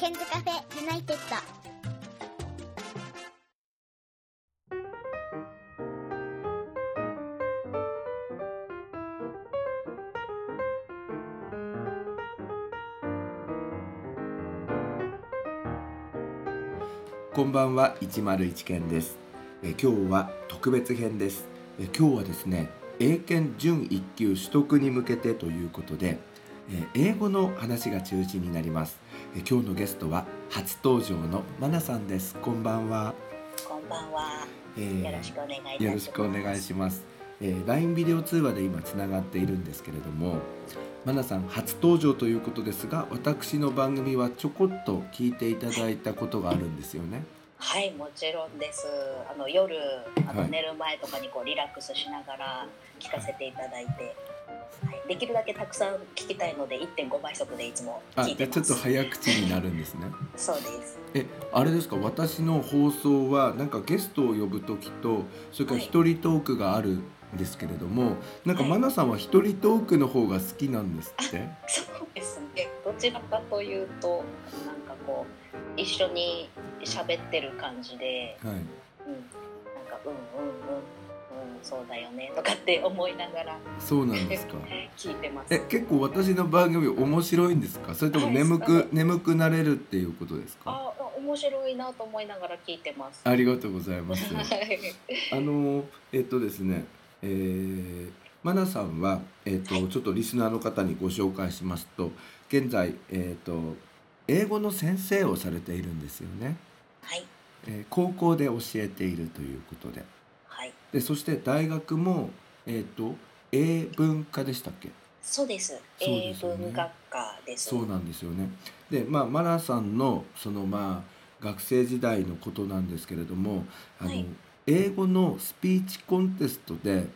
ケンズカフェユナイテッド。こんばんは101件です。え今日は特別編です。え今日はですね英検準1級取得に向けてということでえ英語の話が中心になります。今日のゲストは初登場のマナさんです。こんばんは、こんばんは。えーよろしくお願いいたします。よろしくお願いします、えー LINE ビデオ通話で今つながっているんですけれどもマナさん初登場ということですが私の番組はちょこっと聞いていただいたことがあるんですよね。はい、もちろんです。あの夜あのはい。寝る前とかにこうリラックスしながら聞かせていただいて、はい、できるだけたくさん聞きたいので1.5倍速でいつもあ聞いてます。じゃあちょっと早口になるんですね。そうです。えあれですか？私の放送はなんかゲストを呼ぶ時とそれからはい。一人トークがあるんですけれども、なんかはい。マナさんは一人トークの方が好きなんですって？そうですね。どちらかというとなんかこう一緒に喋ってる感じで、はい。うん、なんかうんうんうんうんそうだよねとかって思いながら。そうなんですか。聞いてます。え結構私の番組面白いんですか？それとも眠く、はい眠くなれるっていうことですか？あ面白いなと思いながら聞いてます。ありがとうございます。はい。あのえっとですね、えー、マナさんは、えっとはい。ちょっとリスナーの方にご紹介しますと現在、えっと英語の先生をされているんですよね、はい。えー高校で教えているということで。はいでそして大学も、えっと英文科でしたっけ？そうです。英文学科です。そうなんですよねでまあマナさんのそのまあ学生時代のことなんですけれどもあの、はい英語のスピーチコンテストでうん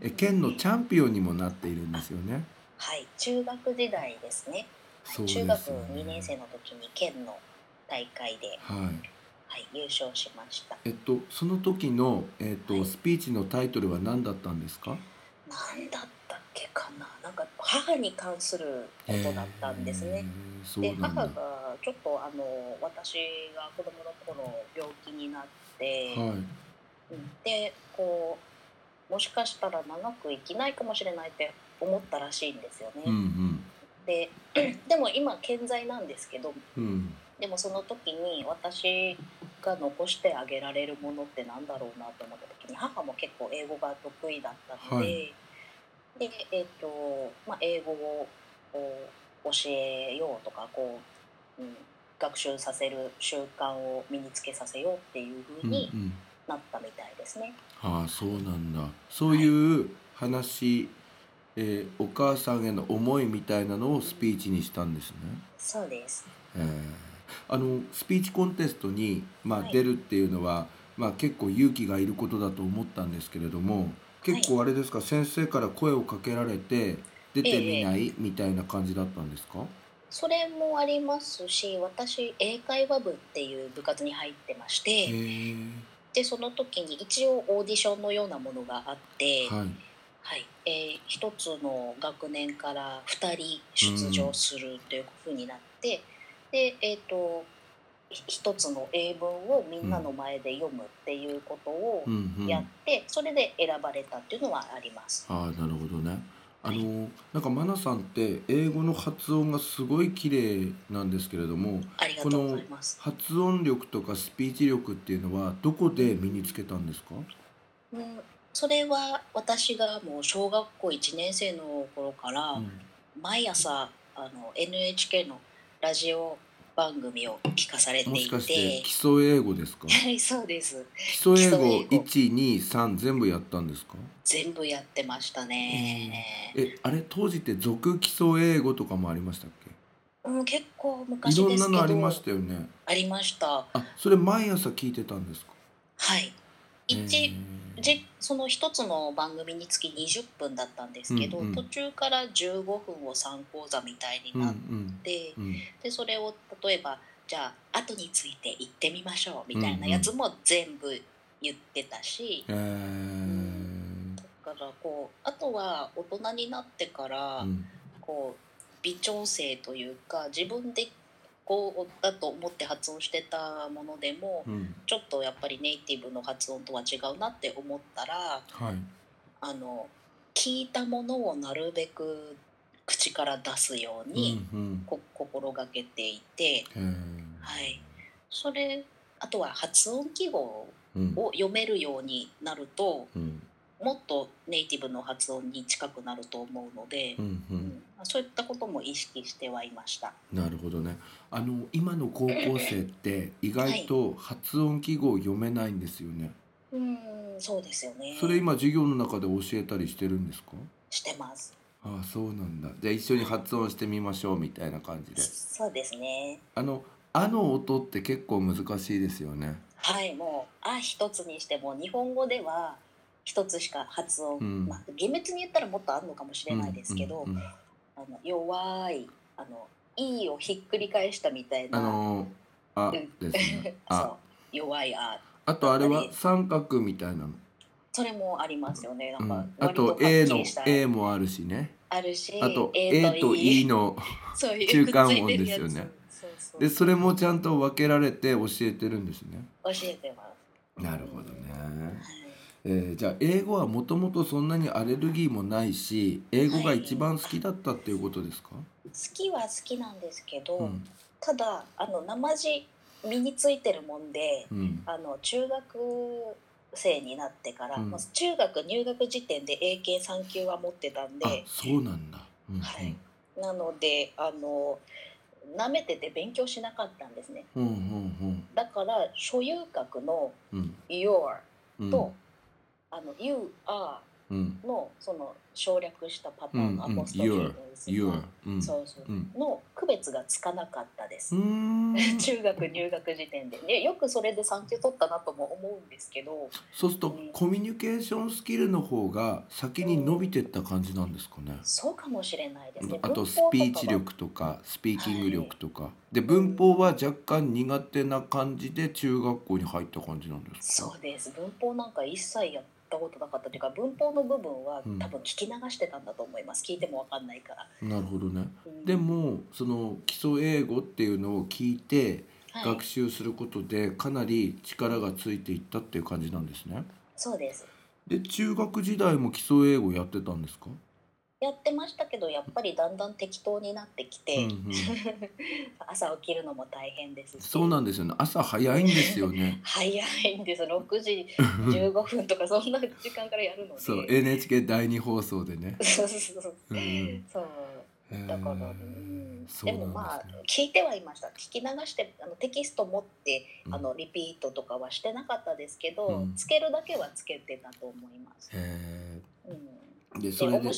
え県のチャンピオンにもなっているんですよね。はい中学時代ですね。そうです中学よね2年生の時に県の大会で、はい。はい、優勝しました。えっとその時のえっと、はいスピーチのタイトルは何だったんですか？なんだったっけかな。なんか母に関することだったんですね。で。母がちょっとあの私が子供の頃病気になって、はい。うんでこうもしかしたら長く生きないかもしれないって思ったらしいんですよね。うんで でも今健在なんですけどうんうん。でもその時に私が残してあげられるものってなんだろうなと思った時に母も結構英語が得意だったので、はいでえっ、と、まあ、英語を教えようとかこう、うん、学習させる習慣を身につけさせようっていうう風にんうん。なったみたいですね。ああそうなんだ。そういう話、えーお母さんへの思いみたいなのをスピーチにしたんですね。そうです。えーあのスピーチコンテストに、まあはい。出るっていうのは、まあ、結構勇気がいることだと思ったんですけれども結構あれですか、先生から声をかけられて出てみない、みたいな感じだったんですか？それもありますし私英会話部っていう部活に入ってましへてえ。でその時に一応オーディションのようなものがあって、はい。はい。えー一つの学年から2人出場するというふうになって、でえっ、とひ一つの英文をみんなの前で読むっていうことをうんうんやって、それで選ばれたっていうのはあります。ああなるほどねあのなんかマナさんって英語の発音がすごい綺麗なんですけれどもありがとうございます。発音力とかスピーチ力っていうのはどこで身につけたんですか？うん、それは私がもう小学校1年生の頃から、うん毎朝あの NHK のラジオ番組を聞かされていもしかしてて基礎英語ですか？はいそうです。基礎英語基礎英語。123全部やったんですか？全部やってましたね、えあれ当時って俗基礎英語とかもありましたっうん、結構けいろんなのありましたよね。ありました。あそれ毎朝聞いてたんですか？はい一じその一つの番組につき20分だったんですけど、うんうん。途中から15分を3講座みたいにうんうなっんて、うんでそれを例えばじゃあ後について言ってみましょうみたいなやつも全部言ってたし、えー。だからこうあとは大人になってから、うん。こう微調整というか自分で語だと思って発音してたものでもうん。ちょっとやっぱりネイティブの発音とは違うなって思ったらはい。あの聞いたものをなるべく口から出すようにうんうん。こ心がけていて、はい、それあとは発音記号うん。を読めるようになるとうん。もっとネイティブの発音に近くなると思うのでう、んううんんそういったことも意識してはいました。なるほどね。あの今の高校生って意外と発音記号読めないんですよね、うんそうですよね。それ今授業の中で教えたりしてるんですか？してます。ああそうなんだ。じゃあ一緒に発音してみましょうみたいな感じで。そうですね。あの「あ」の音って結構難しいですよね。はい、もう「あ」一つにしても日本語では一つしか発音、うん。まあ厳密に言ったらもっとあるのかもしれないですけど、うんうんうんあの弱いあの「い」をひっくり返したみたいな。あの「あ」うん。ですね。そあう。弱い「あ。あとあれは三角みたいなの、それもありますよね。なうんん、かあと割はっ A の A もあるしね。あるし、あと A と E の 中間音ですよね。でそれもちゃんと分けられて教えてるんですね。教えてます。なるほどね、はいえーじゃあ英語はもともとそんなにアレルギーもないし英語が一番好きだったっていうことですか、好きは好きなんですけど、うん。ただあの生地身についてるもんでうん。あの中学生になってから、うん。中学入学時点で英検3級は持ってたんあでそうなんだ、うんはい。なのであの舐めてて勉強しなかったんですね。うんうんだから所有格のうん。うん「your うん」と、あの「you are うん」のその省略したパターンのアうんうん。ポストフィー your です、your うん。そうの区別がつかなかったです、中学入学時点で、ね、よくそれで3級取ったなとも思うんですけど。そうするとコミュニケーションスキルの方が先に伸びてった感じなんですかね。そうかもしれないですね。あとスピーチ力とかスピーキング力とか、で文法は若干苦手な感じで中学校に入った感じなんですかそうです。文法なんか一切やったことなかったというか文法の部分はうん。多分聞き流してたんだと思います。聞いても分かんないから、なるほどね。うん。でもその基礎英語っていうのを聞いてはい。学習することでかなり力がついていったっていう感じなんですね。そうです。で中学時代も基礎英語やってたんですか、やってましたけどやっぱりだんだん適当になってきて、うんうん、朝起きるのも大変ですし。そうなんですよね。朝早いんですよね。早いんです6時15分とかそんな時間からやるので。そう NHK 第二放送でね、そうそうそうう。んうん。そう。だから、うん、でもまあね。聞いてはいました。聞き流してあのテキスト持ってうん。あのリピートとかはしてなかったですけど、うん。つけるだけはつけてたと思います。へうん、ーでそれで。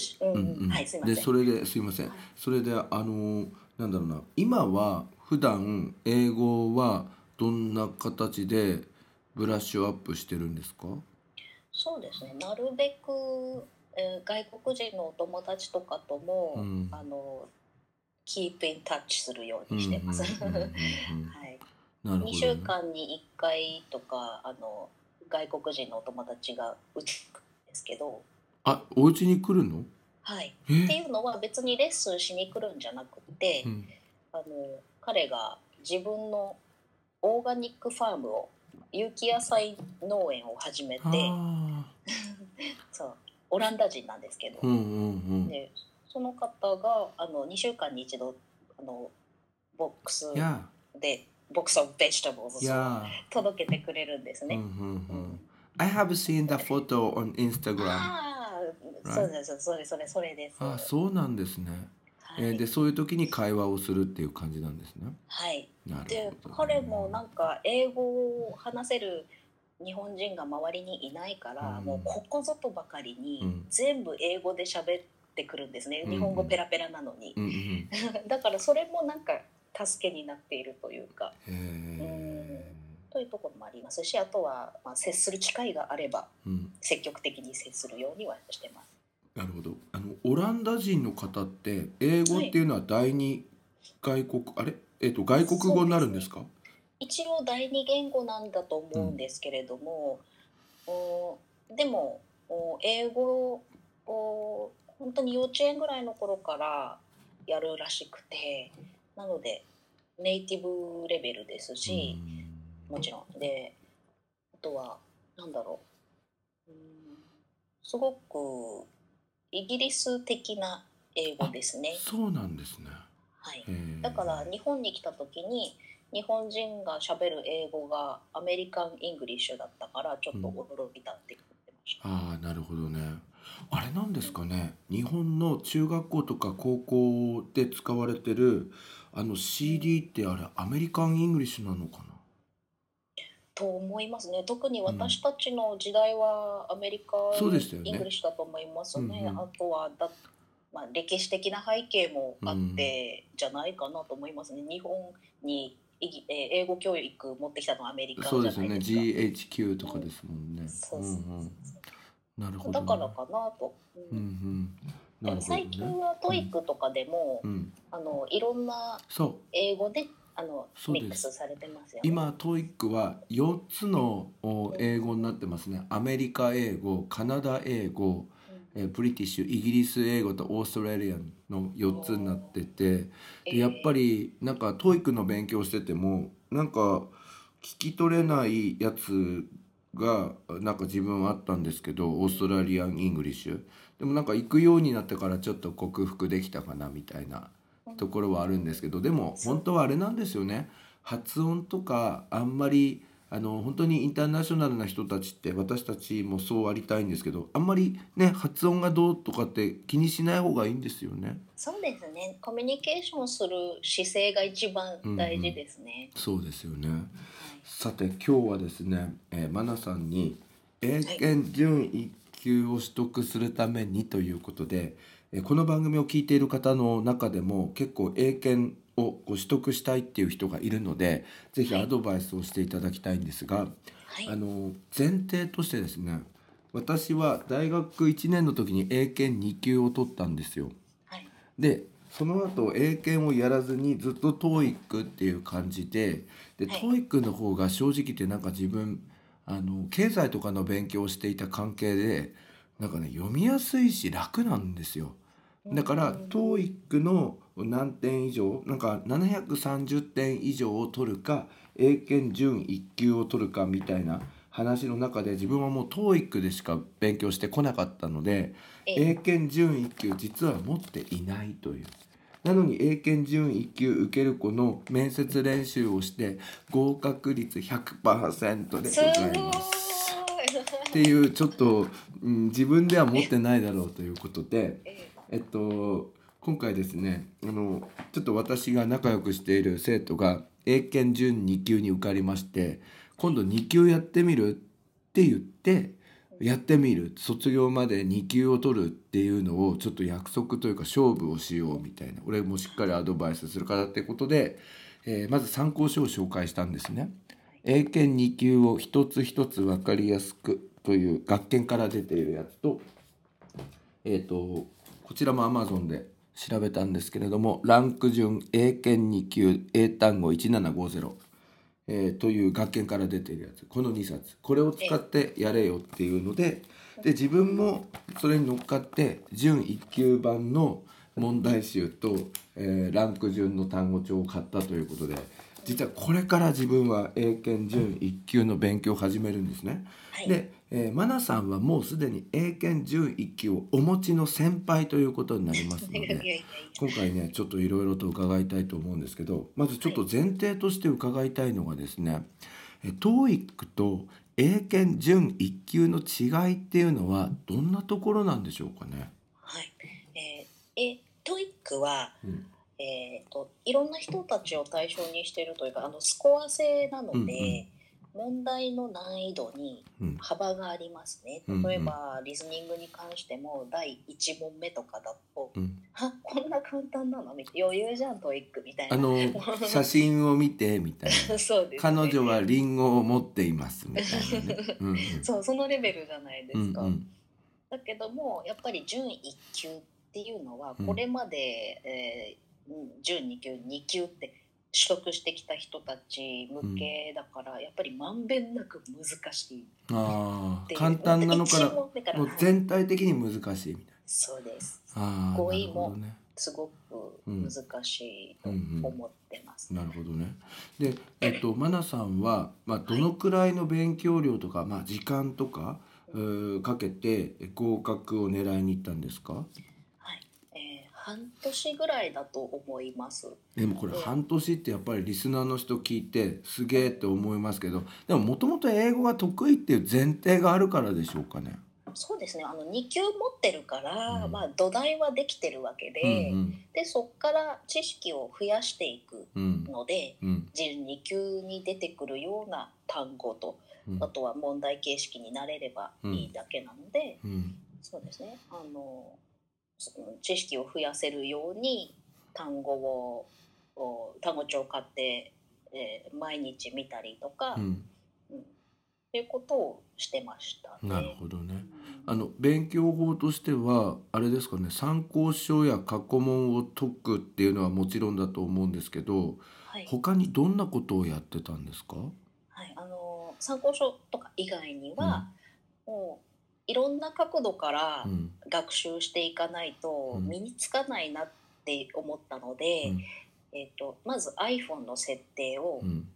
でそれですいません。はい。それであのなんだろうな。今は普段英語はどんな形でブラッシュアップしてるんですか？そうですね。なるべく、えー外国人のお友達とかとも、うん。あのキープインタッチするようにしてます。うんうんうんうん はい、なるほど、ね、2週間に1回とかあの外国人のお友達がうちに来るんですけど、あお家に来るの？はい、え？っていうのは別にレッスンしに来るんじゃなくて、うん。あの彼が自分のオーガニックファームを有機野菜農園を始めてあ そう。オランダ人なんですけど、ーうんうんうん。でその方があの2週間に一度あのボックスでボックスオブベジタブルを届けてくれるんですね。うんうんううん。ん I have seen the photo on Instagram そうですそれそれそれです。あそうなんですね、はい、えーでそういう時に会話をするっていう感じなんですね。はい、なるでほど。彼もなんか英語を話せる日本人が周りにいないから、うん。もうここぞとばかりにうん。全部英語で喋ってくるんですね、うん日本語ペラペラなのに、うんうん。だからそれもなんか助けになっているというか。へえというところもありますしあとは、まあ、接する機会があればうん。積極的に接するようにはしてます。なるほど。あのオランダ人の方って英語っていうのは第二外国、あれ？えっ、と外国語になるんですか？一応第二言語なんだと思うんですけれども、おでもお英語を本当に幼稚園ぐらいの頃からやるらしくてなのでネイティブレベルですし、もちろん。であとはなんだろう、うん、すごくイギリス的な英語ですね。そうなんですね。はい、だから日本に来た時に日本人がしゃべる英語が American English だったからちょっと驚いたって言ってました。うん、ああなるほどね。あれなんですかね日本の中学校とか高校で使われてるあの CD ってあれ American English なのかな？と思いますね特に私たちの時代は American、ね、 English だと思いますね。うんうん、あとはだまあ、歴史的な背景もあってじゃないかなと思いますね。日本に英語教育持ってきたのはアメリカじゃないですか。そうですね。GHQ とかですもんね。なるほど、ね、だからかなと。うん、うんうんね、最近は TOEICとかでも、うん、あのいろんな英語であのミックスされてますよね。今 TOEICは4つの英語になってますね。アメリカ英語、カナダ英語、え British イギリス英語と Australian の4つになっててでやっぱりなんか TOEIC の勉強しててもなんか聞き取れないやつがなんか自分はあったんですけど Australian English。でもなんか行くようになってからちょっと克服できたかなみたいなところはあるんですけどでも本当はあれなんですよね。発音とかあんまりあの本当にインターナショナルな人たちって私たちもそうありたいんですけどあんまりね発音がどうとかって気にしない方がいいんですよね。そうですね。コミュニケーションする姿勢が一番大事ですね。うんうん、そうですよね、はい、さて今日はですね、えー、マナさんに英検準1級を取得するためにということで、えー、この番組を聞いている方の中でも結構英検をご取得したいっていう人がいるのでぜひアドバイスをしていただきたいんですが、はい、あの前提としてですね私は大学1年の時に英検2級を取ったんですよ。はい、でその後英検をやらずにずっと TOEIC っていう感じでで、はい、TOEIC の方が正直言ってなんか自分あの経済とかの勉強をしていた関係でなんかね読みやすいし楽なんですよ。だから TOEIC の何点以上なんか730点以上を取るか英検準1級を取るかみたいな話の中で自分はもう TOEIC でしか勉強してこなかったので英検準1級実は持っていないという。なのに英検準1級受ける子の面接練習をして合格率100%でございます。っていうちょっと、うん、自分では持ってないだろうということで、えっと今回ですねあのちょっと私が仲良くしている生徒が英検準2級に受かりまして今度2級やってみるって言ってやってみる卒業まで2級を取るっていうのをちょっと約束というか勝負をしようみたいな俺もしっかりアドバイスするからってことで、えー、まず参考書を紹介したんですね。英検2級を一つ一つ分かりやすくという学研から出ているやつと,、えーと、こちらも Amazon で調べたんですけれどもランク順英検2級英単語1750、えー、という学研から出ているやつ。この2冊。これを使ってやれよっていうのでで自分もそれに乗っかって準1級版の問題集と、えー、ランク順の単語帳を買ったということで実はこれから自分は英検準1級の勉強を始めるんですね。はい、でえー、マナさんはもうすでに英検準1級をお持ちの先輩ということになりますので 今回ねちょっといろいろと伺いたいと思うんですけどまずちょっと前提として伺いたいのがですね、はい、TOEIC と英検準1級の違いっていうのはどんなところなんでしょうかね？はい、えー、え TOEIC は、うん。えーと、いろんな人たちを対象にしているというかあのスコア制なので、うんうん問題の難易度に幅がありますね、うん、例えばリスニングに関しても第1問目とかだと「うん、あこんな簡単なの?」みたいな余裕じゃん TOEICみたいな。あの 写真を見てみたいな。そうです、ね、彼女はリンゴを持っていますみたいなね、そうそのレベルじゃないですか、うんうん、だけどもやっぱり準1級っていうのはこれまで、うん、えー、準2級2級って取得してきた人たち向けだから、うん、やっぱりまんべんなく難しいあ簡単なのからもう全体的に難しいみたいなそうです語彙もすごく難しいと思ってます。なるほどね。で、えっと、マナさんは、まあ、どのくらいの勉強量とか、まあ、時間とか。かけて合格を狙いに行ったんですか？半年ぐらいだと思います。でもこれええ半年ってやっぱりリスナーの人聞いてすげえって思いますけどでももともと英語が得意っていう前提があるからでしょうかね。そうですね。あの2級持ってるから、うんまあ土台はできてるわけで、うんでそこから知識を増やしていくうんので、うん準2級に出てくるような単語と、うんあとは問題形式になれればいいだけなので、うんそうですね。あの知識を増やせるように単語をお単語帳を買って、えー毎日見たりとか、ううん。んっていうことをしてましたね。なるほどね。うんあの勉強法としてはあれですかね参考書や過去問を解くっていうのはもちろんだと思うんですけどはい。他にどんなことをやってたんですか、はい、あの参考書とか以外には、もういろんな角度からうん。学習していかないとうん。身につかないなって思ったので、うん。えっとまず iPhone の設定をうん、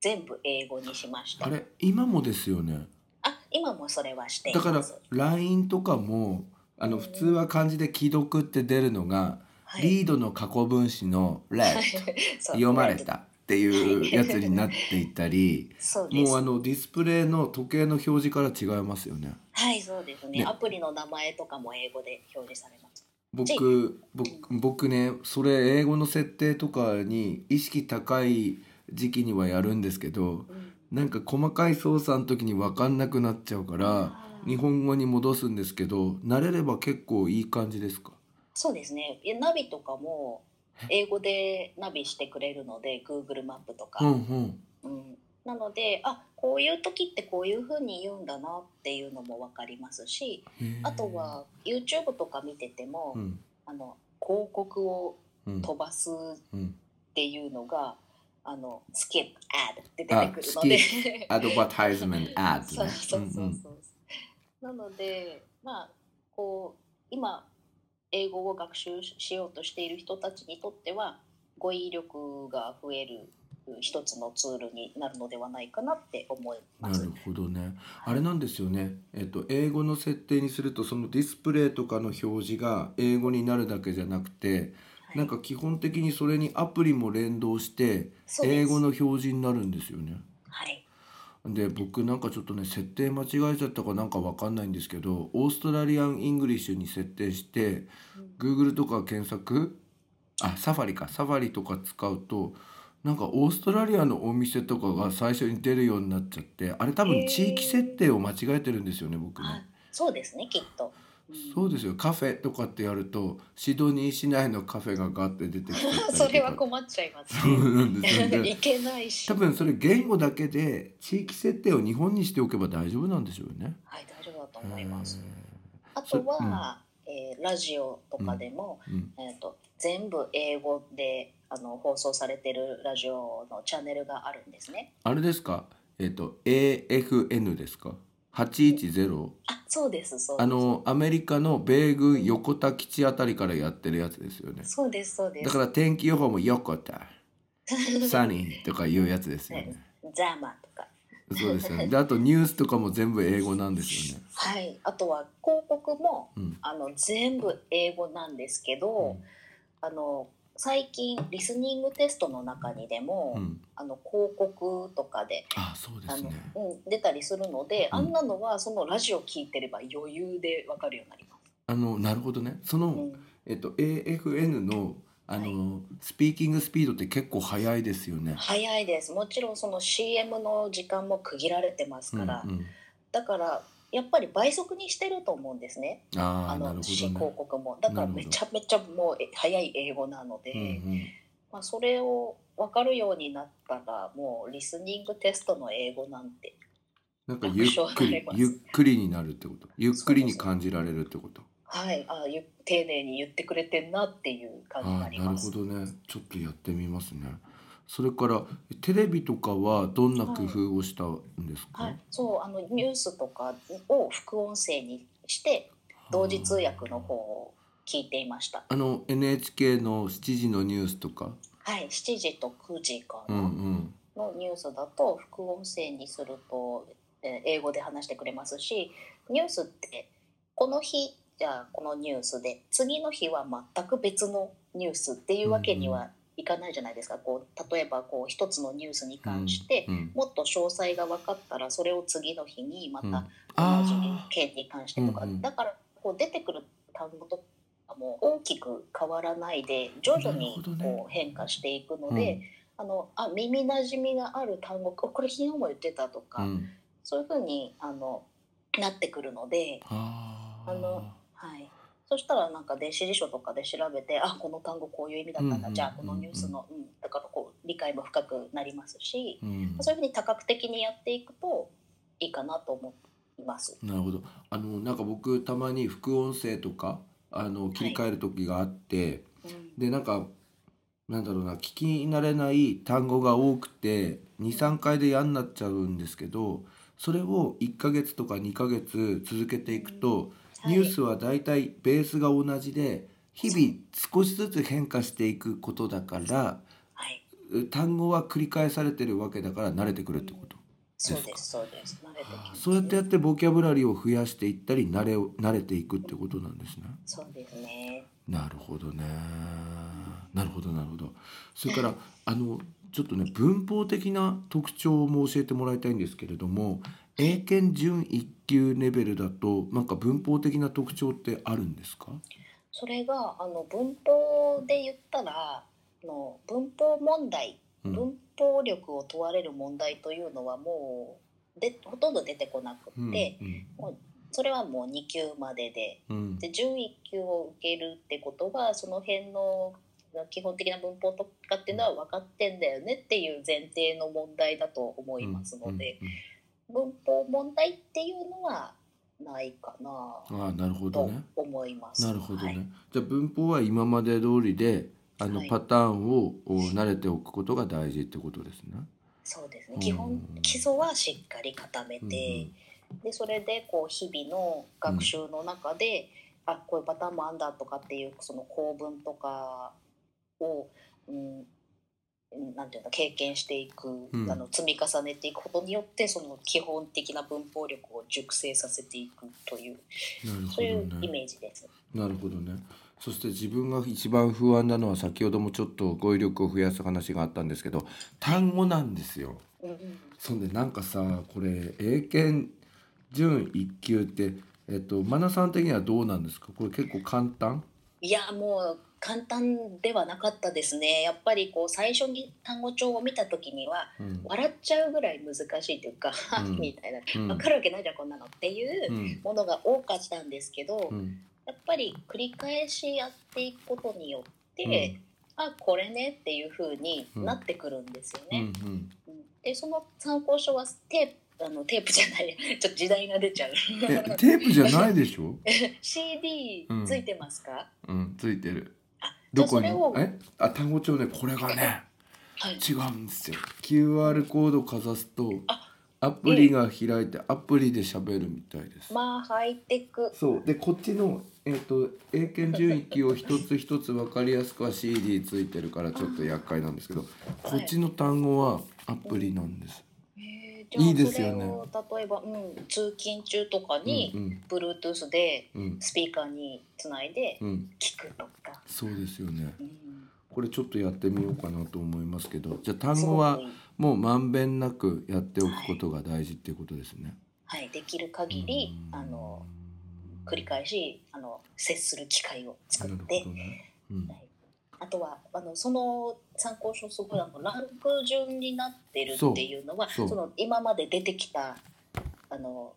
全部英語にしました。あれ今もですよね？あ今もそれはしていだから。LINE とかもあのうん。普通は漢字で既読って出るのが、はい、リードの過去分詞の read そう読まれたっていうやつになっていったり もうあのディスプレイの時計の表示から違いますよね。はいそうですね。ね。アプリの名前とかも英語で表示されます。僕僕僕ねそれ英語の設定とかに意識高い時期にはやるんですけどうん。なんか細かい操作の時に分かんなくなっちゃうから日本語に戻すんですけど慣れれば結構いい感じですか？そうですね。ナビとかも英語でナビしてくれるので Google マップとか、うんうん。うん。なのであこういう時ってこういうふうに言うんだなっていうのも分かりますしあとは YouTube とか見てても、うん。あの広告をうん。飛ばすっうん。ていうのが、あのスキップアドって出あてくるので。アドバタイズメントアそうッドねそうそうそう、うんうん。なのでまあこう今英語を学習しようとしている人たちにとっては語彙力が増える一つのツールになるのではないかなって思います。なるほどね。あれなんですよね。えっと英語の設定にするとそのディスプレイとかの表示が英語になるだけじゃなくて、はいなんか基本的にそれにアプリも連動して英語の表示になるんですよね。はいで僕なんかちょっとね設定間違えちゃったかなんかわかんないんですけど Australian English に設定してうん Google とか検索あ Safariか Safari とか使うとなんかオーストラリアのお店とかが最初に出るようになっちゃってあれ多分地域設定を間違えてるんですよね僕ね。そうですねきっと。うんそうですよカフェとかってやるとシドニー市内のカフェがガッて出てきちゃったりとか それは困っちゃいますそうなんですよね。ねいけないし。多分それ言語だけで地域設定を日本にしておけば大丈夫なんでしょうね。はい大丈夫だと思います。へあとは、えーラジオとかでも、ーうんえー、と全部英語であの放送されてるラジオのチャンネルがあるんですね。あれですか？えっ、と AFN ですか？810あそうですそうです。あのアメリカの米軍横田基地あたりからやってるやつですよねそうですそうです。だから天気予報も横田 サニーとかいうやつですよねザマとか。そうですよねであとニュースとかも全部英語なんですよねはい。あとは広告もうんあの全部英語なんですけど、あの最近リスニングテストの中にでも、うん。あの広告とかであそうであの、すねうん、出たりするので、うん。あんなのはそのラジオ聞いてれば余裕でわかるようになります。あのなるほどね。その、うん。えっと AFN のあの、スピーキングスピードって結構速いですよね。早いです。もちろんその CM の時間も区切られてますから、うんうん、だからやっぱり倍速にしてると思うんですね。あのるほ広告も。だからめちゃめちゃもうえ早い英語なので、うんうん。まあ、それを分かるようになったらもうリスニングテストの英語なんてなんかゆっくりゆっくりになるってこと？ゆっくりに感じられるってこと？はい。あゆ丁寧に言ってくれてんなっていう感じにあります。ほどね。ちょっとやってみますねそれからテレビとかはどんな工夫をしたんですか、はい、そうあのニュースとかを副音声にして同時通訳の方を聞いていました。あの NHK の7時のニュースとか？はい、7時と9時かうな、んうん。のニュースだと副音声にすると、えー英語で話してくれますしニュースってこの日じゃあこのニュースで次の日は全く別のニュースっていうわけにはいかないじゃないですか、こう例えばこう一つのニュースに関して、うんもっと詳細が分かったらそれを次の日にまうん。た同じあ件に関してとか、うんうん。だからこう出てくる単語とかも大きく変わらないで徐々にこう変化していくのあで、あのあ耳なじみがある単語これ昨日も言ってたとか、うん。そういうふうにあのなってくるので、あのはい、そしたらなんか電子辞書とかで調べてあこの単語こういう意味だったんだ、うんうんじゃあこのニュースの、うん、だからこう理解も深くなりますし、うん。そういうふうに多角的にやっていくといいかなと思います。なるほど。あのなんか僕たまに副音声とかあの切り替える時があって、うんでなんかなんだろうな聞き慣れない単語が多くて23回で嫌になっちゃうんですけどそれを1ヶ月とか2ヶ月続けていくと、はいニュースはだいたいベースが同じで日々少しずつ変化していくことだからはい、単語は繰り返されてるわけだから慣れてくるってこと。そうですそうです慣れてきますそうやってやってボキャブラリーを増やしていったり慣れを慣れていくってことなんですね。そうですね。なるほどね。なるほどなるほど。それからあのちょっとね文法的な特徴も教えてもらいたいんですけれども、英検準一級レベルだとなんか文法的な特徴ってあるんですか？それがあの文法で言ったらあの文法問題、うん。文法力を問われる問題というのはもうでほとんど出てこなくうんって、それはもう2級までで。うん。うんで準1級を受けるってことはその辺の基本的な文法とかっていうのは分かってんだよねっていう前提の問題だと思いますので、文法問題っていうのはないかなうんうんああなるほどとね。思います。なるほどね。はいじゃあ文法は今まで通りであの、はいパターンをお慣れておくことが大事ってことですね。そうですうんね基本基礎はしっかり固めて、うんでそれでこう日々の学習の中で、あこういうパターンもあんだとかっていうその構文とかを、うん、なんていうの経験していく、うんあの積み重ねていくことによってその基本的な文法力を熟成させていくというなるほそういうイ。メージです。なるほどね。そして自分が一番不安なのは先ほどもちょっと語彙力を増やす話があったんですけど単語なんですよ。うんうんそんでなんかさこれ英検準一級ってえっとマナさん的にはどうなんですか？これ結構簡単？いやもう簡単ではなかったですね。やっぱりこう最初に単語帳を見た時にはうん。笑っちゃうぐらい難しいというか、うん。みたいな。うん。分かるわけないじゃんこんなのっていううん。ものが多かったんですけど、うん。やっぱり繰り返しやっていくことによって、あこれねっていう風になってくるんですようんね。うん。でその参考書はテープあのテープじゃないちょっと時代が出ちゃう。えテープじゃないでしょ？CD うんついてますか、うん。ついてる。あどこに？え？あ単語帳ね。これがねはい。違うんですよ。QR コードかざすとあアプリが開いてアプリで喋るみたいです、まあハイテク。そう。でこっちの、えっと英検準一級を一つ一つ分かりやすくは CD ついてるからちょっと厄介なんですけどこっちの単語はアプリなんです、えーじゃあいいですよね。例えば、うん、通勤中とかうんに、Bluetooth でうん。うんスピーカーにつないでうん。聞くとか、そうですよね。うん、これちょっとやってみようかなと思いますけどじゃあ単す語はもうまんべんなくやっておくことが大事っていうことですね、はい、できる限りうん。あの繰り返しあの接する機会を作なるってほどね、うん。はいあとはあのその参考書すごいあのランク順になってるっていうのはその今まで出てきたあの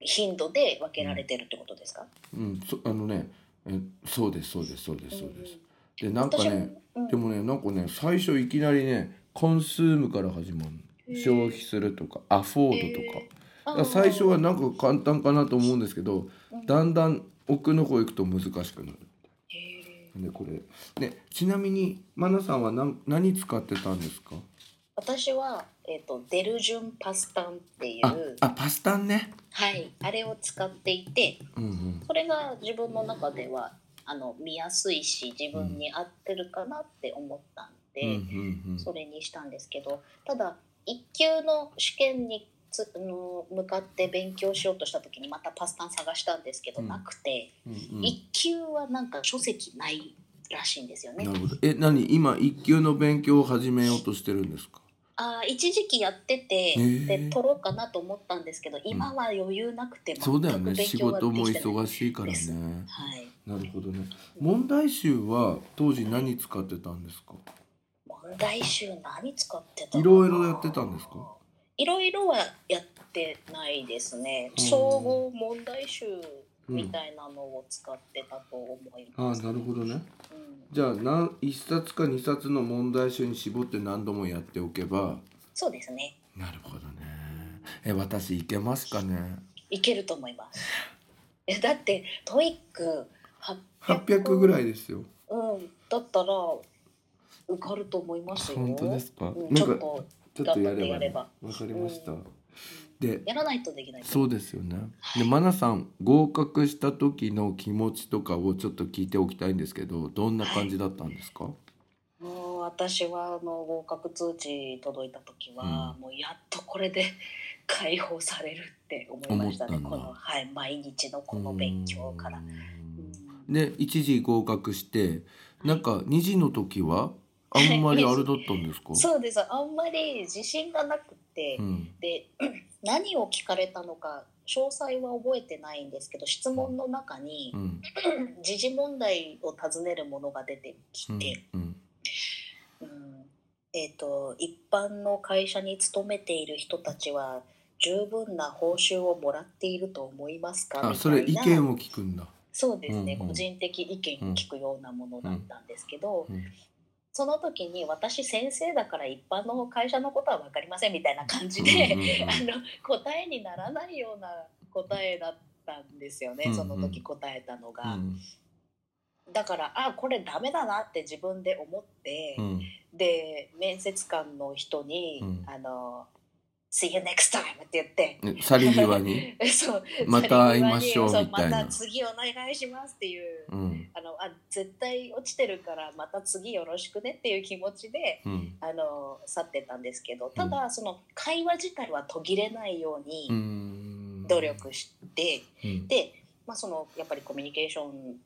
頻度で分けられてるってことですか、うん、そあのねえそうですそうですそうですそうです、でうんなんかねうん。でもねなんかね最初いきなりねコンスームから始まる。消費するとかアフォードとか,、から最初はなんか簡単かなと思うんですけどうん。だんだん奥の方行くと難しくなるでこれ。ねちなみにマナさんは何何使ってたんですか？私は、えー、とデルジュンパスタンっていあうあパスタンね。はい、あれを使っていてうんうん。それが自分の中ではあの見やすいし自分に合ってるかなって思ったんで、うんうんうん。それにしたんですけどただ一級の試験につあの向かって勉強しようとした時にまたパスタン探したんですけど、うん。なくてうんうん。一級はなんか書籍ないらしいんですよね。な。るほど。え何？今一級の勉強を始めようとしてるんですか？あー一時期やってて、ー。で取ろうかなと思ったんですけど今は余裕なくてそうだよね。仕事も忙しいからね。はい、なるほどね。問題集は当時何使ってたんですか？問題集何使ってたいろいろやってたんですか？いろいろはやってないですね。うん。総合問題集みたいなのを使ってたと思いああます、なるほどね。うん。じゃあ何一冊か二冊の問題集に絞って何度もやっておけば。そうですね。なるほどね。え私いけますかね？いけると思います。えだって TOEIC 800ぐらいですよ。うん。だったら受かると思いますよ。本当ですか？うん、ちょっとちょっとやればわかりました。うん。でやらないとできない。そうですよね。でマナさん合格した時の気持ちとかをちょっと聞いておきたいんですけどどんな感じだったんですか、もう私はあの合格通知届いた時は、もうやっとこれで 解放されるって思いましたね。この、はい、毎日のこの勉強から。ううん。ん。で一時合格してなんか二次の時は？あんまりあれだったんですか？そうです。あんまり自信がなくて、うん。で 何を聞かれたのか詳細は覚えてないんですけど質問の中にうん。時事問題を尋ねるものが出てきうん。て、うん。うん。えー、と一般の会社に勤めている人たちは十分な報酬をもらっていると思いますか？みたいな。あそれ意見を聞くんだ。そうですね、うんうん。個人的意見を聞くようなものだったんですけど、うんその時に私先生だから一般の会社のことは分かりませんみたいな感じで、あの答えにならないような答えだったんですよね、うんうん。その時答えたのが。うん。だからあこれダメだなって自分で思って、うん。で面接官の人に「うん。あの See you next time」って言って。ね去り際に？そう。また会いましょうそみたいな。また次お願いしますっていう、うん。あのあ絶対落ちてるからまた次よろしくねっていう気持ちでうん。あの去ってたんですけど。ただ、その会話自体は途切れないよううにん。努力して、うん。で、まあ、そのやっぱりコミュニケーション、うん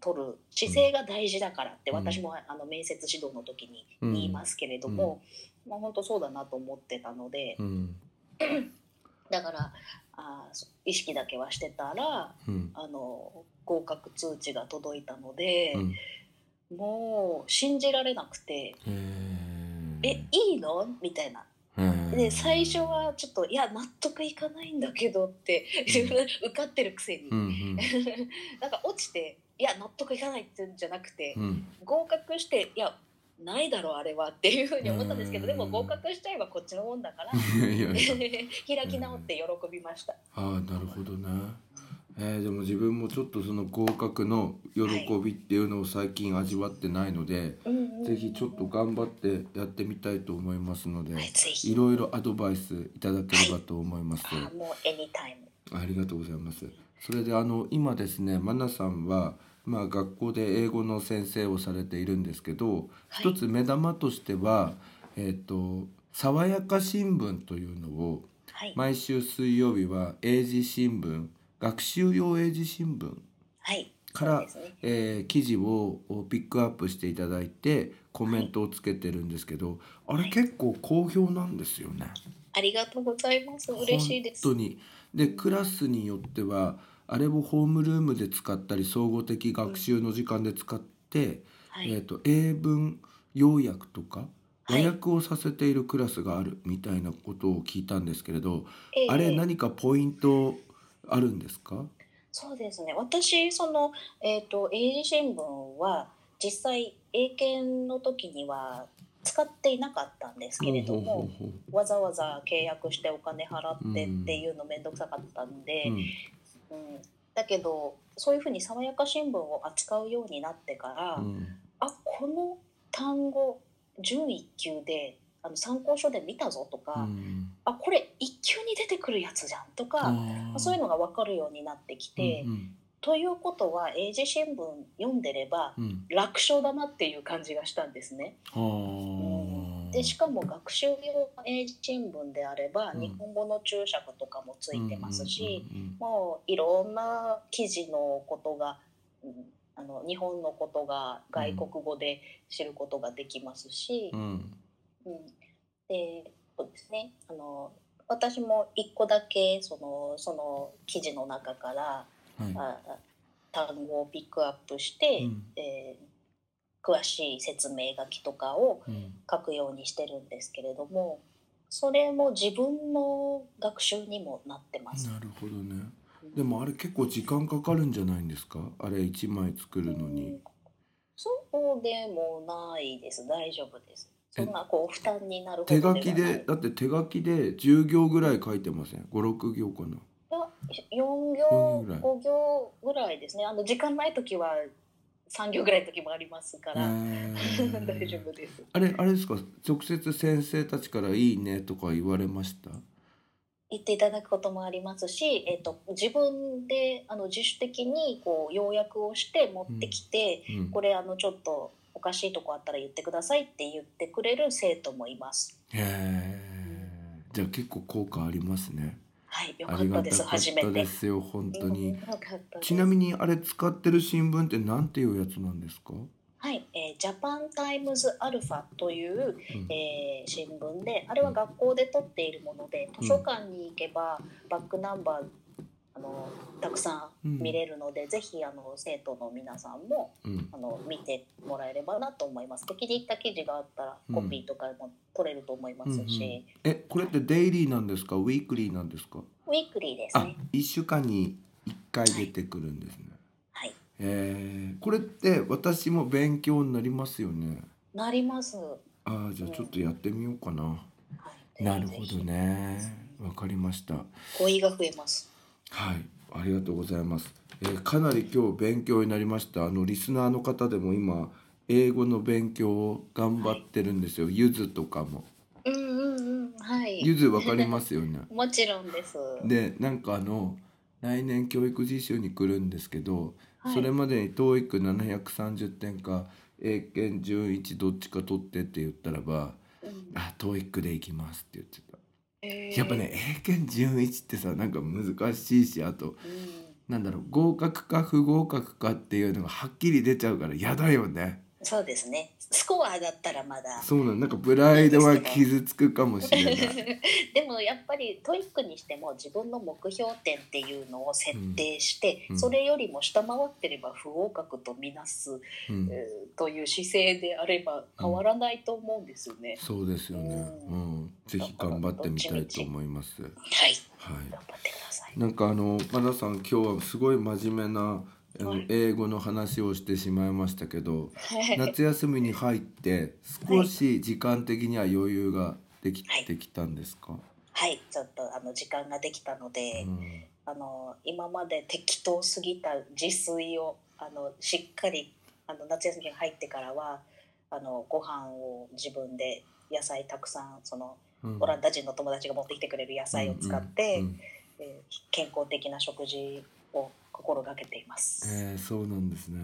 取る姿勢が大事だからって、うん。私もあの面接指導の時に言いますけれども、まあ、本当そうだなと思ってたので、うん。だからあー意識だけはしてたらうん。あの合格通知が届いたので、うん。もう信じられなくてへ「ー。えいいの?」みたいな。で最初はちょっと「いや納得いかないんだけど」って 受かってるくせに、うんうん。なんか落ちて「いや納得いかない」って言うんじゃなくて、うん。合格して「いやないだろうあれは」っていうふうに思ったんですけどうんでも合格しちゃえばこっちのもんだから 開き直って喜びました。ああなるほどね。えー、でも自分もちょっとその合格の喜びっていうのを最近味わってないので、うんうんぜひちょっと頑張ってやってみたいと思いますので、はいろいろアドバイスいただければと思います。あもうエニタイムありがとうございます。それであの今ですね、マナさんはまあ学校で英語の先生をされているんですけど、はい。一つ目玉としてはえっ、と爽やか新聞というのをはい、毎週水曜日は英字新聞学習用英字新聞はい、からそうですね。えー記事をピックアップしていただいてコメントをつけてるんですけど、あれ結構好評なんですよね。ありがとうございます。嬉しいです。本当に。でクラスによってはあれをホームルームで使ったり総合的学習の時間で使って、はい、えー、と英文要約とかはい。和訳をさせているクラスがあるみたいなことを聞いたんですけれど、ええ。あれ何かポイントあるんですか、そうですね。私その、えー、と英字新聞は実際英検の時には使っていなかったんですけれども、わざわざ契約してお金払ってっていうの面倒くさかったんで、ううんうん。だけどそういうふうに爽やか新聞を扱うようになってから、うん。あこの単語準1級であの参考書で見たぞとか、うん。あこれ1級に出てくるやつじゃんとか、あーそういうのが分かるようになってきて、うんということは英字新聞読んでればうん。楽勝だなっていう感じがしたんですね。はあでしかも学習用の英字新聞であれば、うん。日本語の注釈とかもついてますし、もういろんな記事のことが、うんあの日本のことが外国語で知ることができますし、うん。うん。うん。でそうですね。あの私も一個だけそのその記事の中からはい。あ単語をピックアップして、うん。えー詳しい説明書きとかをうん。書くようにしてるんですけれどもそれも自分の学習にもなってます。なるほどね。でもあれ結構時間かかるんじゃないんですか？あれ一枚作るのうにん。そうでもないです。大丈夫です。そんなこう負担になるほ手書きでだって手書きで10行ぐらい書いてません？56行かな？4行四行ぐらい。5行ぐらいですね。あの時間ない時は3行ぐらいの時もありますから、大丈夫です。あれあれですか？直接先生たちから「いいね」とか言われました？言っていただくこともありますし、えっと自分であの自主的にこう要約をして持ってきて、うん。これあのちょっとおかしいとこあったら言ってくださいって言ってくれる生徒もいます。へえじゃあ結構効果ありますねはい、よあかったです。初めて。ですよ本当に、うんちなみにあれ使ってる新聞ってなんていうやつなんですか、はい、えージャパンタイムズアルファという、うん。えー新聞であれは学校で取っているもので図書館に行けばバックナンバーあのたくさん見れるので、ぜひあの生徒の皆さんもうん。あの見てもらえればなと思います。で気に入った記事があったらうん。コピーとかも取れると思いますし、うんうん。えこれってデイリーなんですか？ウィークリーなんですか？ウィークリーですあね。一週間に一回出てくるんですね、はい、えー、これって私も勉強になりますよね？なります。はあーじゃあちょっとやってみようかな、い、なるほどね。わかりました。ひ語彙が増えます。はいありがとうございます、えーかなり今日勉強になりました。あのリスナーの方でも今英語の勉強を頑張ってるんですよ、ゆずとかも。うんうんうん、はい。ゆずわかりますよね？もちろんです。でなんかあの来年教育実習に来るんですけど、はい。それまでに TOEIC730 点か英検準1どっちか取ってって言ったらばうん「あ TOEIC で行きます」って言ってたえー。やっぱね英検準1ってさなんか難しいしあとうん。なんだろう合格か不合格かっていうのがはっきり出ちゃうから嫌だよねそうですね。スコアだったらまだ。そうなんなんかプライドは傷つくかもしれない。でもやっぱり TOEIC にしても自分の目標点っていうのを設定して、うん。うんそれよりも下回ってれば不合格とみなす、うん。えーという姿勢であれば変わらないと思うんですよね。そうですよね。ううん。ぜひ頑張ってみたいと思います。はい、はい。頑張ってください。なんかあのマナさん今日はすごい真面目なあのはい。英語の話をしてしまいましたけどはい。夏休みに入って少し時間的には余裕ができはいてきたんですか、はい、ちょっとあの時間ができたので、うん。あの今まで適当すぎた自炊をあのしっかりあの夏休みに入ってからはあのご飯を自分で野菜たくさんそのうん。オランダ人の友達が持ってきてくれる野菜を使って、うんうん。えー健康的な食事を心がけています。えーそうなんですね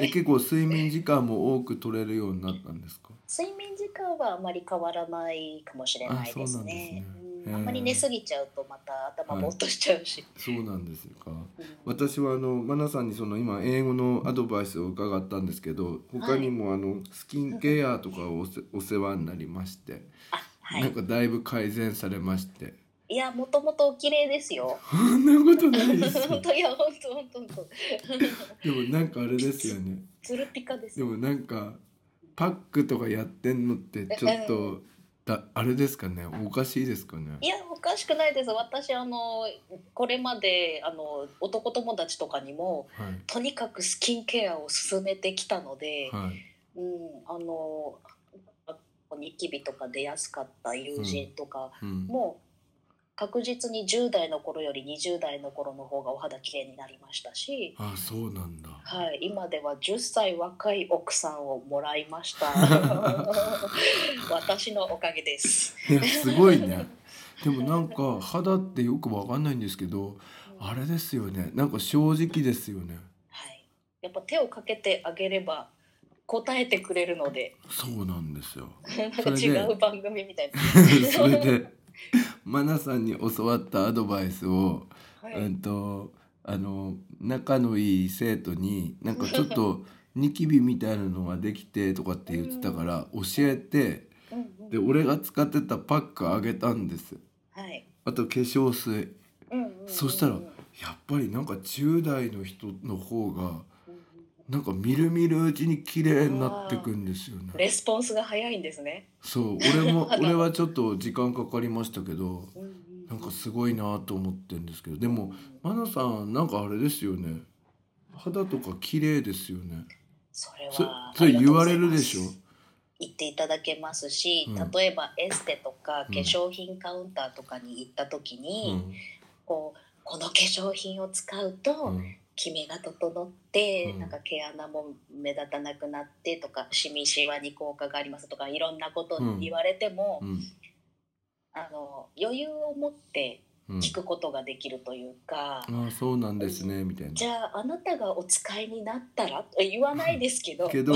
え結構睡眠時間も多く取れるようになったんですか？睡眠時間はあまり変わらないかもしれないですね。あんまり寝すぎちゃうとまた頭ぼーっとしちゃうし。そうなんですかうん私はあのマナさんにその今英語のアドバイスを伺ったんですけど他にもあのスキンケアとかをお世話になりまして、あはい。なんかだいぶ改善されましていやもともとお綺麗ですよ。そんなことないですよ。本当いや本当本当。本でもなんかあれですよね。当。つるピカです。で。もなんかパックとかやってんのってちょっとだあれですかね？おかしいですかね？いやおかしくないです。私あのこれまであの男友達とかにもはい。とにかくスキンケアを進めてきたので、はい。うんあのニキビとか出やすかった友人とかうん。も確実に10代の頃より20代の頃の方がお肌綺麗になりましたし。あそうなんだはい、今では10歳若い奥さんをもらいました。私のおかげです。すごいねでもなんか肌ってよくわかんないんですけどあれですよねなんか正直ですよねはい、やっぱ手をかけてあげれば答えてくれるのでそうなんですよ なんか違う番組みたいな。それでマナさんに教わったアドバイスを、はい。うんとあの仲のいい生徒になんかちょっと ニキビみたいなのができてとかって言ってたから教えてで俺が使ってたパックあげたんです。はい。あと化粧水。そしたらやっぱりなんか10代の人の方がなんかみるみるうちに綺麗になってくんですよね。レスポンスが早いんですね。そう。俺も 俺はちょっと時間かかりましたけどうんうん。なんかすごいなと思ってるんですけどでもマナさんなんかあれですよね。肌とか綺麗ですよね。それそはそれ言われるでしょ？言っていただけますし、うん。例えばエステとかうん。化粧品カウンターとかに行った時うに、ん。こうこの化粧品を使うと、うんキメが整って、うん。なんか毛穴も目立たなくなってとかシミシワに効果がありますとかいろんなことを言われても、うん。あの余裕を持ってうん。聞くことができるというか、ああそうなんですねみたいな。じゃああなたがお使いになったら？と 言わないですけど。けど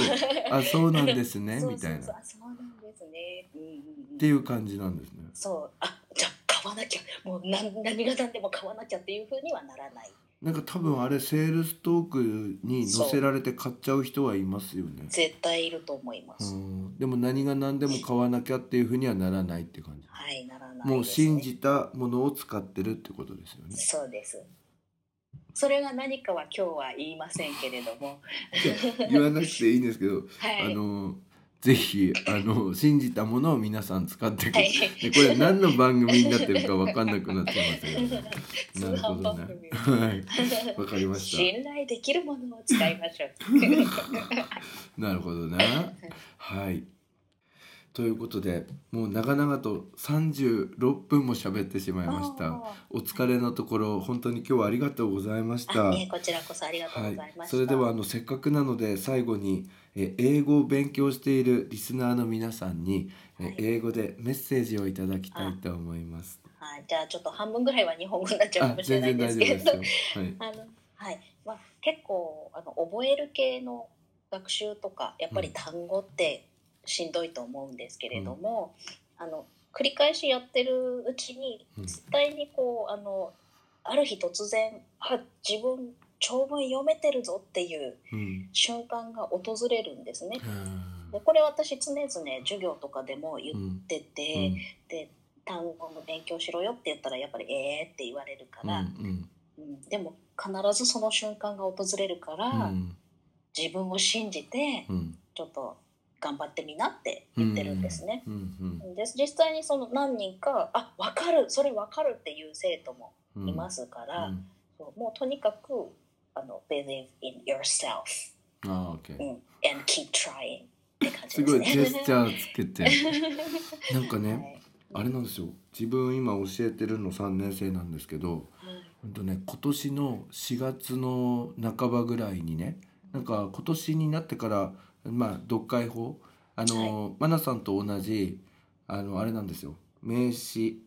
あそうなんですね みたいなっそうそうあそうなんですね、うんうんうん、ていう感じなんですね。そう。あじゃあ買わなきゃ。もう何何が何でも買わなきゃっていうふうにはならないなんか多分あれセールストークに載せられて買っちゃう人はいますよね。絶対いると思いまうす、ん。でも何が何でも買わなきゃっていうふうにはならないって感じ。はいならないです、ね、もう信じたものを使ってるってことですよね。そうです。それが何かは今日は言いませんけれども。言わなくていいんですけど、はい。あのぜひあの信じたものを皆さん使ってく、はい。でこれ何の番組になってるか分かんなくなっちゃいましたけど、ね、通なるほ販どね。はい。わかりまし信頼できるものを使いましょう。た なるほどね。はいということでもう長々と36分も喋ってしまいました。あお疲れのところ本当に今日はありがとうございました。ーあいえこちらこそありがとうはいございました、、それではあのせっかくなので最後にえ英語を勉強しているリスナーの皆さんにえはい。英語でメッセージをいただきたいと思います。はい、じゃあちょっと半分ぐらいは日本語になっちゃうかあもしれな全然いんですけ大丈夫ですれどよ。はい。あのはい。まあ、結構あの覚える系の学習とかやっぱり単語ってしんどいと思うんですけれども、あの繰り返しやってるうちにうん。絶対にこうあのある日突然あ自分長文読めてるぞっていううん。瞬間が訪れるんですね。はでこれ私常々授業とかでも言ってて、で単語の勉強しろよって言ったらやっぱり「えー」って言われるかうんら、うん。うん。でも必ずその瞬間が訪れるから、うん。自分を信じてうん。ちょっと頑張ってみなって言ってるんですね。うんうんで実際にその何人か「あ分かるそれ分かる」っていう生徒もうんいますから、うん。そうもうとにかくあの「believe in yourself、あー OK うん、and keep trying」って感じすごいですね。ジェスチャーつけて。なんかね、はい。あれなんですよ。自分今教えてるの3年生なんですけどはい。ほんとね今年の4月の半ばぐらいにねなんか今年になってからまあ読解法。あの、マナさんと同じあのあれなんですよ。名詞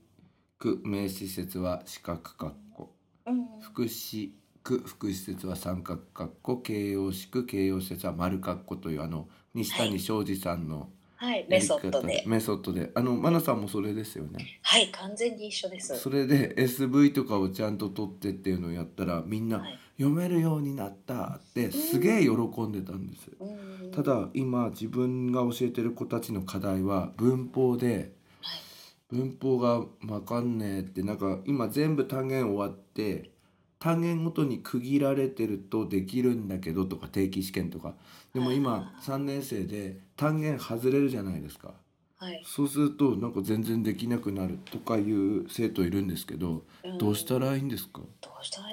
句名詞説は四角括弧。うん。副詞句副詞説は三角括弧。形容詞句形容詞説は丸括弧というあの西谷庄司さんのはい、メソッドで。メソッドで。あのマナさんもそれですよね。はい、完全に一緒です。それで SV とかをちゃんと取ってっていうのをやったらみんなはい読めるようになったってすげえ喜んでたんです。うん。ただ今自分が教えてる子たちの課題は文法ではい。文法がわかんねえってなんか今全部単元終わって単元ごとに区切られてるとできるんだけどとか定期試験とか。でも今3年生で単元外れるじゃないですか。はい、そうするとなんか全然できなくなるとかいう生徒いるんですけどん。どうしたらいいんですか？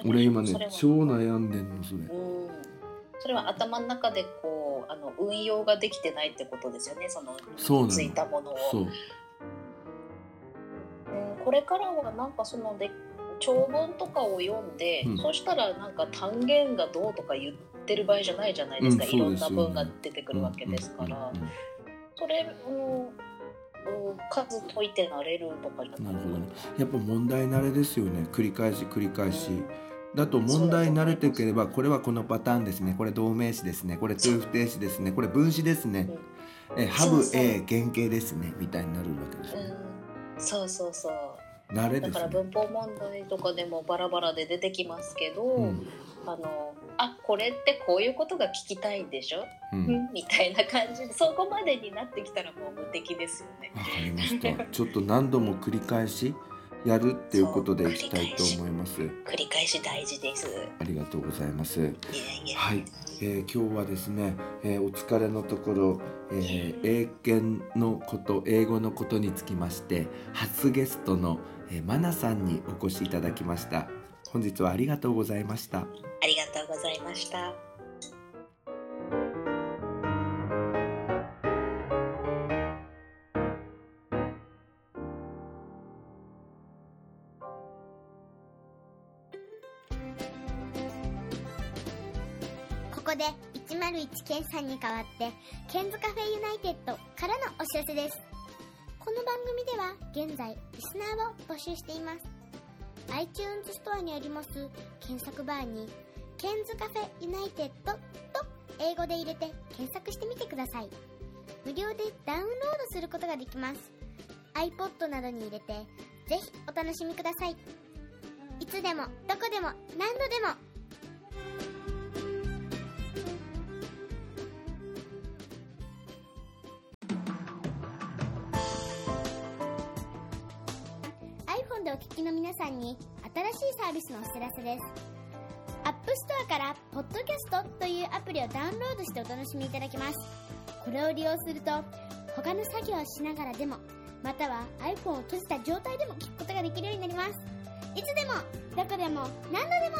俺今ねそれは超悩んでんのそれ。うん。それは頭の中でこうあの運用ができてないってことですよね。そのそうついたものを。そううん、これからはなんかそので長文とかを読んで、うん。そしたらなんか単元がどうとか言ってる場合じゃないじゃないですか、うんいろんな文が出てくるわけですから、それを、うん数解いてなれるとかなるほどね。やっぱ問題慣れですよね。繰り返し繰り返し。だと問題に慣れてければこれはこのパターンですね。これ同名詞ですねこれ通不定詞ですね。これ分詞ですね。えハブ A 原型ですね。みたいになるわけですよねうん、そうそうそう。慣れですね。だから文法問題とかでもバラバラで出てきますけど、うんあのあこれってこういうことが聞きたいんでしょ、ううん。ん、みたいな感じでそこまでになってきたらもう無敵ですよね。わかりました。ちょっと何度も繰り返しやるっていうことでいきたいと思います。繰り返し大事です。いありがとうございます。はい、えー今日はですね、えーお疲れのところ、えー英検のこと英語のことにつきまして初ゲストの、えー、マナさんにお越しいただきました。本日はありがとうございましたありがとうございました。ここで101ケンさんに代わって Ken's Cafe United からのお知らせですこの番組では現在リスナーを募集しています iTunes ストアにあります検索バーに Ken's Cafe United と英語で入れて検索してみてください。無料でダウンロードすることができます。iPod などに入れてぜひお楽しみください。いつでもどこでも何度でも。iPhone でお聞きの皆さんに新しいサービスのお知らせです。 App Store からポッドキャストというアプリをダウンロードしてお楽しみいただけます。これを利用すると他の作業をしながらでもまたは iPhone を閉じた状態でも聞くことができるようになります。いつでもどこでも何度でも